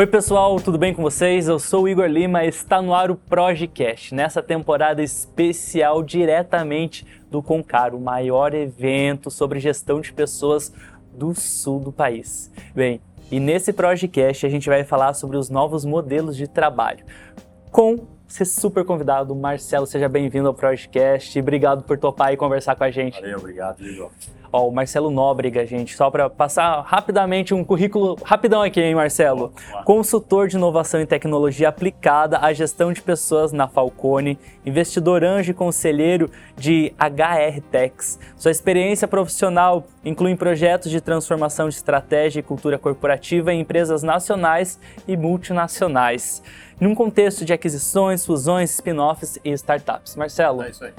Oi pessoal, tudo bem com vocês? Eu sou o Igor Lima está no ar o Projecast, nessa temporada especial diretamente do Concar, o maior evento sobre gestão de pessoas do sul do país. Bem, e nesse Projecast a gente vai falar sobre os novos modelos de trabalho com ser super convidado, Marcelo, seja bem-vindo ao Projecast. Obrigado por topar e conversar com a gente. Valeu, obrigado, Igor. Ó, o Marcelo Nóbrega, gente, só para passar rapidamente um currículo rapidão aqui, hein, Marcelo? Consultor de inovação e tecnologia aplicada à gestão de pessoas na Falcone, investidor anjo e conselheiro de HR Techs. Sua experiência profissional inclui projetos de transformação de estratégia e cultura corporativa em empresas nacionais e multinacionais, num contexto de aquisições, fusões, spin-offs e startups. Marcelo, É isso aí.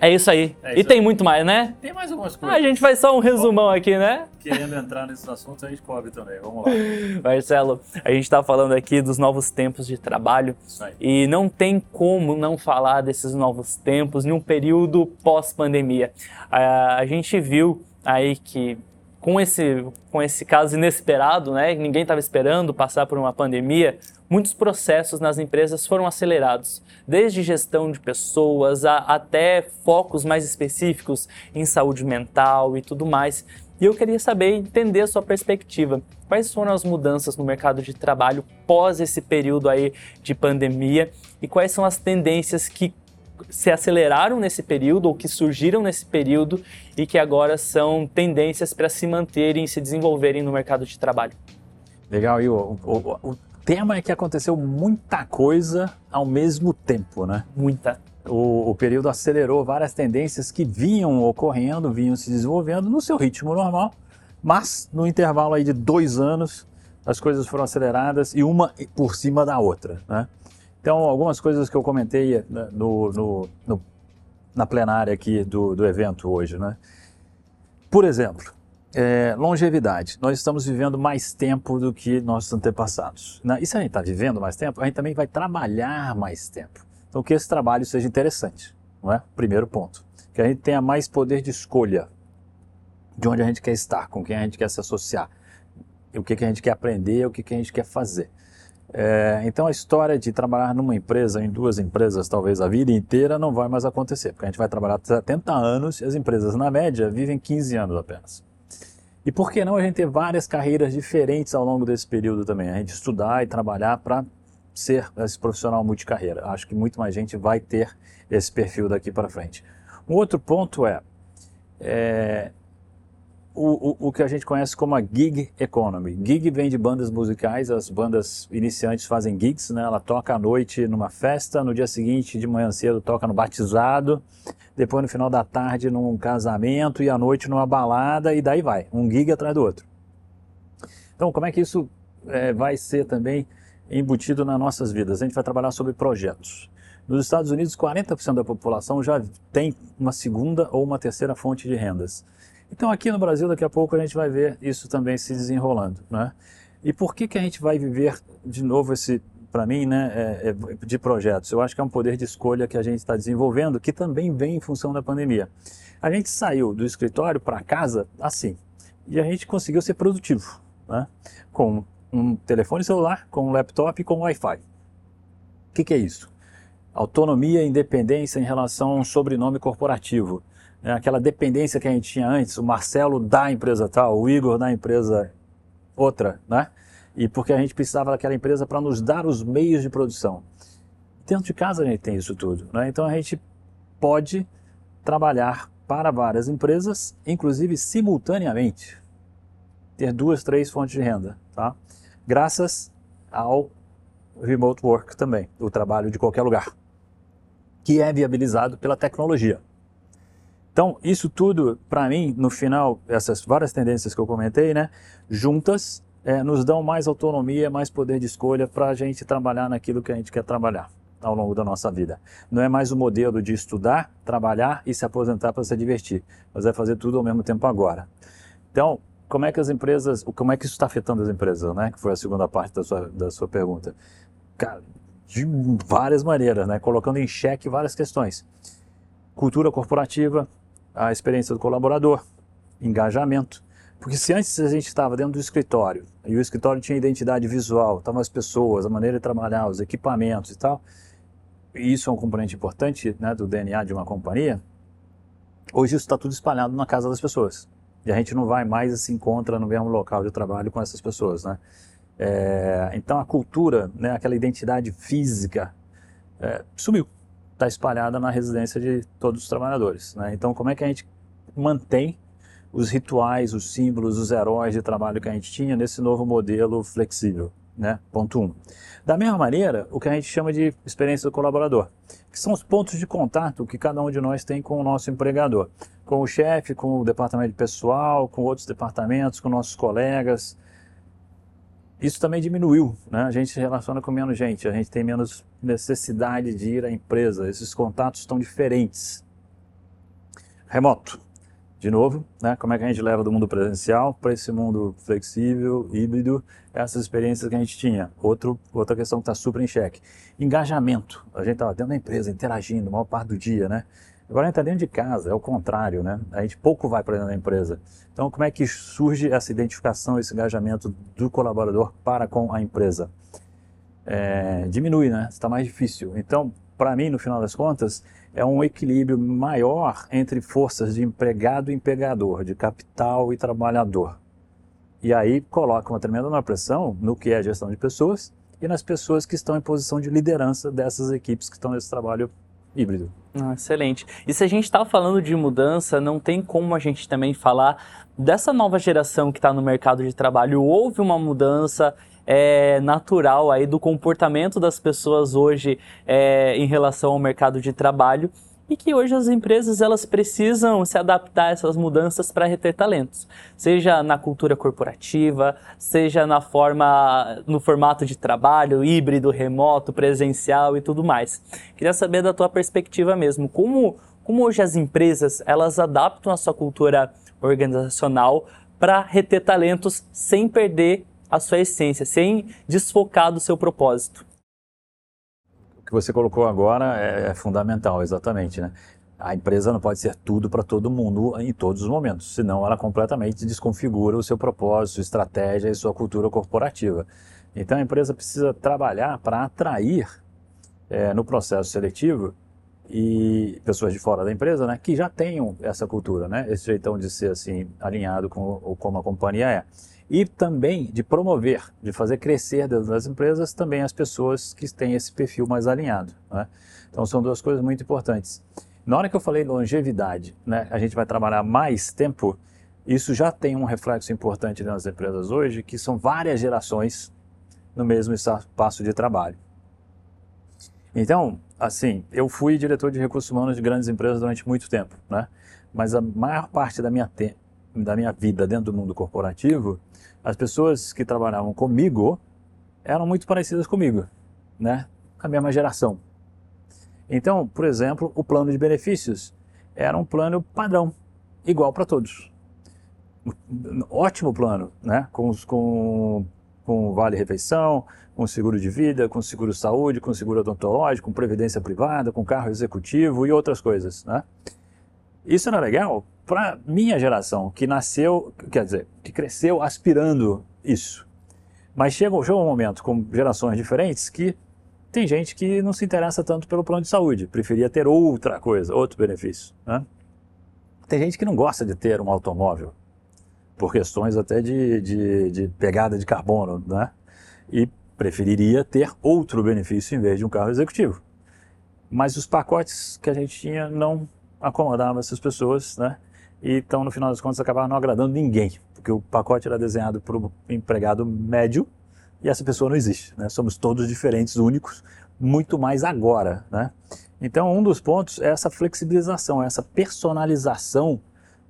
É isso aí. É e isso tem aí. muito mais, né? Tem mais algumas Ah, coisas. a gente faz só um resumão aqui, né? Querendo entrar nesses assuntos, a gente cobre também. Vamos lá. Marcelo, a gente está falando aqui dos novos tempos de trabalho Isso aí. e não tem como não falar desses novos tempos num período pós-pandemia. Ah, a gente viu aí que com esse, com esse caso inesperado, né, ninguém estava esperando passar por uma pandemia, muitos processos nas empresas foram acelerados, desde gestão de pessoas a, até focos mais específicos em saúde mental e tudo mais. E eu queria saber, entender a sua perspectiva. Quais foram as mudanças no mercado de trabalho pós esse período aí de pandemia e quais são as tendências que se aceleraram nesse período ou que surgiram nesse período e que agora são tendências para se manterem e se desenvolverem no mercado de trabalho? Legal, Igor. O, o- o tema é que aconteceu muita coisa ao mesmo tempo, né? Muita. O, o período acelerou várias tendências que vinham ocorrendo, vinham se desenvolvendo no seu ritmo normal, mas no intervalo aí de dois anos as coisas foram aceleradas e uma por cima da outra, né? Então, algumas coisas que eu comentei né, no, no- no- na plenária aqui do, do evento hoje, né? Por exemplo, é, longevidade. Nós estamos vivendo mais tempo do que nossos antepassados. né? E se a gente está vivendo mais tempo, a gente também vai trabalhar mais tempo. Então, que esse trabalho seja interessante, não é? Primeiro ponto. Que a gente tenha mais poder de escolha de onde a gente quer estar, com quem a gente quer se associar, o que, que a gente quer aprender, o que, que a gente quer fazer. É, então, a história de trabalhar numa empresa, em duas empresas, talvez a vida inteira, não vai mais acontecer, porque a gente vai trabalhar 70 anos e as empresas, na média, vivem 15 anos apenas. E por que não a gente ter várias carreiras diferentes ao longo desse período também? A gente estudar e trabalhar para ser esse profissional multicarreira. Acho que muito mais gente vai ter esse perfil daqui para frente. Um outro ponto é, é, o, o, que a gente conhece como a gig economy. Gig vem de bandas musicais, as bandas iniciantes fazem gigs, né? Ela toca à noite numa festa, no dia seguinte, de manhã cedo, toca no batizado, depois no final da tarde num casamento e à noite numa balada e daí vai, um gig atrás do outro. Então, como é que isso é, vai ser também embutido nas nossas vidas? A gente vai trabalhar sobre projetos. Nos Estados Unidos, 40% da população já tem uma segunda ou uma terceira fonte de rendas. Então, aqui no Brasil, daqui a pouco a gente vai ver isso também se desenrolando. Né? E por que, que a gente vai viver de novo esse, para mim, né, é, é, de projetos? Eu acho que é um poder de escolha que a gente está desenvolvendo, que também vem em função da pandemia. A gente saiu do escritório para casa assim, e a gente conseguiu ser produtivo, né? com um telefone celular, com um laptop e com Wi-Fi. O que, que é isso? Autonomia e independência em relação a um sobrenome corporativo. Né? Aquela dependência que a gente tinha antes, o Marcelo da empresa tal, o Igor da empresa outra, né? E porque a gente precisava daquela empresa para nos dar os meios de produção. Dentro de casa a gente tem isso tudo, né? Então a gente pode trabalhar para várias empresas, inclusive simultaneamente, ter duas, três fontes de renda, tá? Graças ao remote work também, o trabalho de qualquer lugar, que é viabilizado pela tecnologia. Então, isso tudo, para mim, no final, essas várias tendências que eu comentei, né, juntas, é, nos dão mais autonomia, mais poder de escolha para a gente trabalhar naquilo que a gente quer trabalhar. ao longo da nossa vida. Não é mais o modelo de estudar, trabalhar e se aposentar para se divertir, mas é fazer tudo ao mesmo tempo agora. Então, como é que as empresas, como é que isso está afetando as empresas, né? Que foi a segunda parte da sua, da sua pergunta. Cara, de várias maneiras, né? Colocando em xeque várias questões. Cultura corporativa, a experiência do colaborador, engajamento. Porque se antes a gente estava dentro do escritório e o escritório tinha identidade visual, estavam as pessoas, a maneira de trabalhar, os equipamentos e tal, e isso é um componente importante né, do DNA de uma companhia, hoje isso está tudo espalhado na casa das pessoas. E a gente não vai mais se encontra no mesmo local de trabalho com essas pessoas, né? É, então a cultura, né, aquela identidade física, é, sumiu, está espalhada na residência de todos os trabalhadores. Né? Então como é que a gente mantém os rituais, os símbolos, os heróis de trabalho que a gente tinha nesse novo modelo flexível? Né? Ponto 1. Um. Da mesma maneira, o que a gente chama de experiência do colaborador, que são os pontos de contato que cada um de nós tem com o nosso empregador, com o chefe, com o departamento de pessoal, com outros departamentos, com nossos colegas, isso também diminuiu, né? A gente se relaciona com menos gente, a gente tem menos necessidade de ir à empresa, esses contatos estão diferentes. Remoto, de novo, né? Como é que a gente leva do mundo presencial para esse mundo flexível, híbrido, essas experiências que a gente tinha. Outro, outra questão que está super em xeque. Engajamento. A gente estava dentro da empresa, interagindo a maior parte do dia, né? Agora a gente está dentro de casa, é o contrário, né? A gente pouco vai para dentro da empresa. Então, como é que surge essa identificação, esse engajamento do colaborador para com a empresa? É, diminui, né? Está mais difícil. Então, para mim, no final das contas, é um equilíbrio maior entre forças de empregado e empregador, de capital e trabalhador. E aí coloca uma tremenda pressão no que é a gestão de pessoas e nas pessoas que estão em posição de liderança dessas equipes que estão nesse trabalho híbrido. Ah, excelente. E se a gente está falando de mudança, não tem como a gente também falar dessa nova geração que está no mercado de trabalho. Houve uma mudança é, natural aí do comportamento das pessoas hoje é, em relação ao mercado de trabalho e que hoje as empresas elas precisam se adaptar a essas mudanças para reter talentos, seja na cultura corporativa, seja na forma, no formato de trabalho híbrido, remoto, presencial e tudo mais. Queria saber da tua perspectiva mesmo, como como hoje as empresas elas adaptam a sua cultura organizacional para reter talentos sem perder a sua essência, sem desfocar do seu propósito que você colocou agora é, é fundamental, exatamente, né? A empresa não pode ser tudo para todo mundo em todos os momentos, senão ela completamente desconfigura o seu propósito, estratégia e sua cultura corporativa. Então a empresa precisa trabalhar para atrair é, no processo seletivo e pessoas de fora da empresa, né, que já tenham essa cultura, né, esse jeitão de ser assim alinhado com como a companhia é e também de promover, de fazer crescer dentro das empresas também as pessoas que têm esse perfil mais alinhado. Né? Então são duas coisas muito importantes. Na hora que eu falei longevidade, né, a gente vai trabalhar mais tempo, isso já tem um reflexo importante nas empresas hoje, que são várias gerações no mesmo espaço de trabalho. Então, assim, eu fui diretor de recursos humanos de grandes empresas durante muito tempo, né? Mas a maior parte da minha, da minha vida dentro do mundo corporativo as pessoas que trabalhavam comigo eram muito parecidas comigo, né? A mesma geração. Então, por exemplo, o plano de benefícios era um plano padrão, igual para todos. Ótimo plano, né? Com, com, com vale-refeição, com seguro de vida, com seguro saúde, com seguro odontológico, com previdência privada, com carro executivo e outras coisas, né? Isso era legal para minha geração, que nasceu, quer dizer, que cresceu aspirando isso. Mas chega, chega um momento com gerações diferentes que tem gente que não se interessa tanto pelo plano de saúde, preferia ter outra coisa, outro benefício. Né? Tem gente que não gosta de ter um automóvel, por questões até de, de, de pegada de carbono, né? e preferiria ter outro benefício em vez de um carro executivo. Mas os pacotes que a gente tinha não acomodava essas pessoas, né? Então, no final das contas, acabava não agradando ninguém, porque o pacote era desenhado para o empregado médio e essa pessoa não existe, né? Somos todos diferentes, únicos, muito mais agora, né? Então, um dos pontos é essa flexibilização, essa personalização,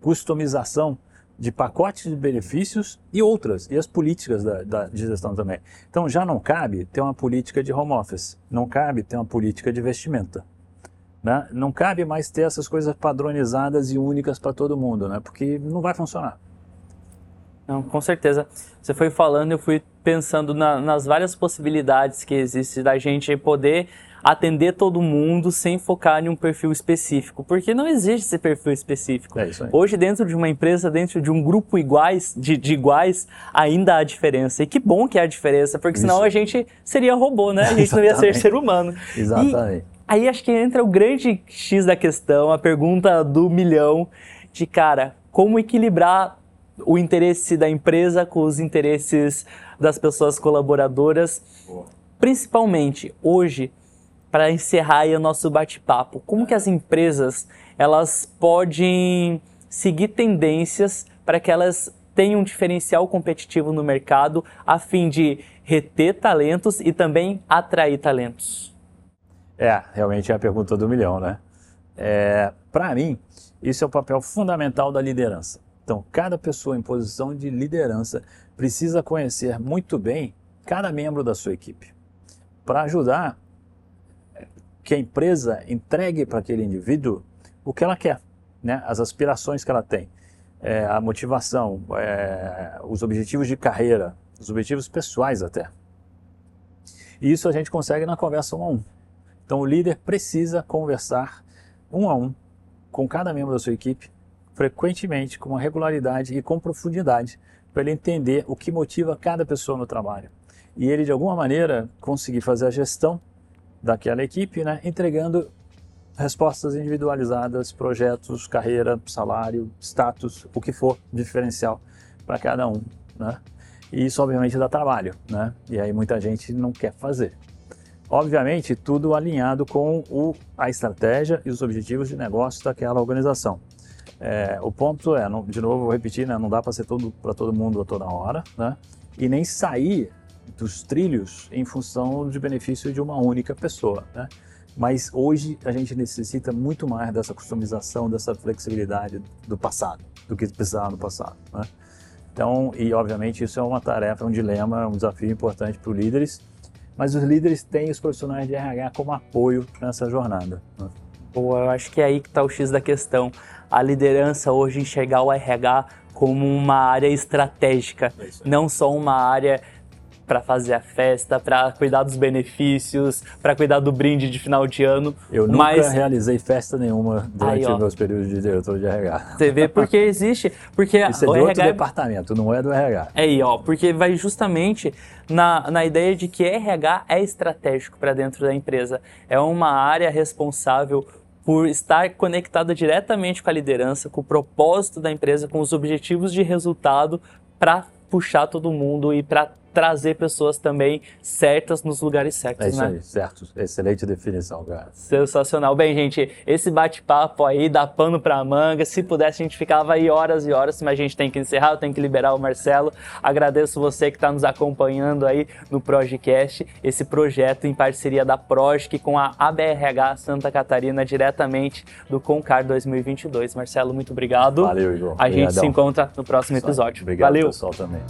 customização de pacotes de benefícios e outras, e as políticas da, da, de gestão também. Então já não cabe ter uma política de home office, não cabe ter uma política de vestimenta. Né? Não cabe mais ter essas coisas padronizadas e únicas para todo mundo, né? porque não vai funcionar. Não, com certeza. Você foi falando, eu fui pensando na, nas várias possibilidades que existem da gente poder atender todo mundo sem focar em um perfil específico, porque não existe esse perfil específico. É. Hoje, dentro de uma empresa, dentro de um grupo iguais, de, de iguais, ainda há diferença. E que bom que há diferença, porque senão Isso. a gente seria robô, né? A gente não ia ser ser humano. Exatamente. E aí acho que entra o grande X da questão, a pergunta do milhão, de cara, como equilibrar o interesse da empresa com os interesses das pessoas colaboradoras, principalmente hoje, para encerrar aí o nosso bate-papo, como que as empresas elas podem seguir tendências para que elas tenham um diferencial competitivo no mercado a fim de reter talentos e também atrair talentos? É, realmente é a pergunta do milhão, né? É, Para mim, isso é o papel fundamental da liderança. Então, cada pessoa em posição de liderança precisa conhecer muito bem cada membro da sua equipe para ajudar que a empresa entregue para aquele indivíduo o que ela quer, né? as aspirações que ela tem, é, a motivação, é, os objetivos de carreira, os objetivos pessoais até. E isso a gente consegue na conversa um a um. Então, o líder precisa conversar um a um com cada membro da sua equipe, frequentemente, com uma regularidade e com profundidade, para ele entender o que motiva cada pessoa no trabalho. E ele, de alguma maneira, conseguir fazer a gestão daquela equipe, né, entregando respostas individualizadas, projetos, carreira, salário, status, o que for diferencial para cada um. Né? E isso, obviamente, dá trabalho. Né? E aí muita gente não quer fazer. Obviamente, tudo alinhado com o, a estratégia e os objetivos de negócio daquela organização. É, o ponto é, não- de novo, vou repetir, né, não dá para ser todo para todo mundo a toda hora, né? E nem sair dos trilhos em função de benefício de uma única pessoa, né? Mas hoje a gente necessita muito mais dessa customização, dessa flexibilidade do passado, do que precisava no passado, né? Então, e obviamente isso é uma tarefa, um dilema, um desafio importante para os líderes, mas os líderes têm os profissionais de RH como apoio nessa jornada. Boa, eu acho que é aí que está o X da questão. A liderança hoje enxergar o RH como uma área estratégica, É não só uma área para fazer a festa, para cuidar dos benefícios, para cuidar do brinde de final de ano. Eu nunca mas realizei festa nenhuma durante Aí, ó. meus períodos de diretor de RH. você vê porque existe, porque Isso é o de outro RH departamento, não é do RH. É aí, ó, porque vai justamente na, na ideia de que RH é estratégico para dentro da empresa. É uma área responsável por estar conectada diretamente com a liderança, com o propósito da empresa, com os objetivos de resultado para puxar todo mundo e para trazer pessoas também certas nos lugares certos, É isso né? aí, certo. Excelente definição, cara. Sensacional. Bem, gente, esse bate-papo aí dá pano pra manga. Se pudesse, a gente ficava aí horas e horas, mas a gente tem que encerrar, eu tenho que liberar o Marcelo. Agradeço você que está nos acompanhando aí no Projecast, esse projeto em parceria da Projic com a ABRH Santa Catarina, diretamente do Concar 2022. Marcelo, muito obrigado. Valeu, Igor. A gente se Obrigadão. encontra no próximo episódio. Obrigado, Valeu. pessoal, também.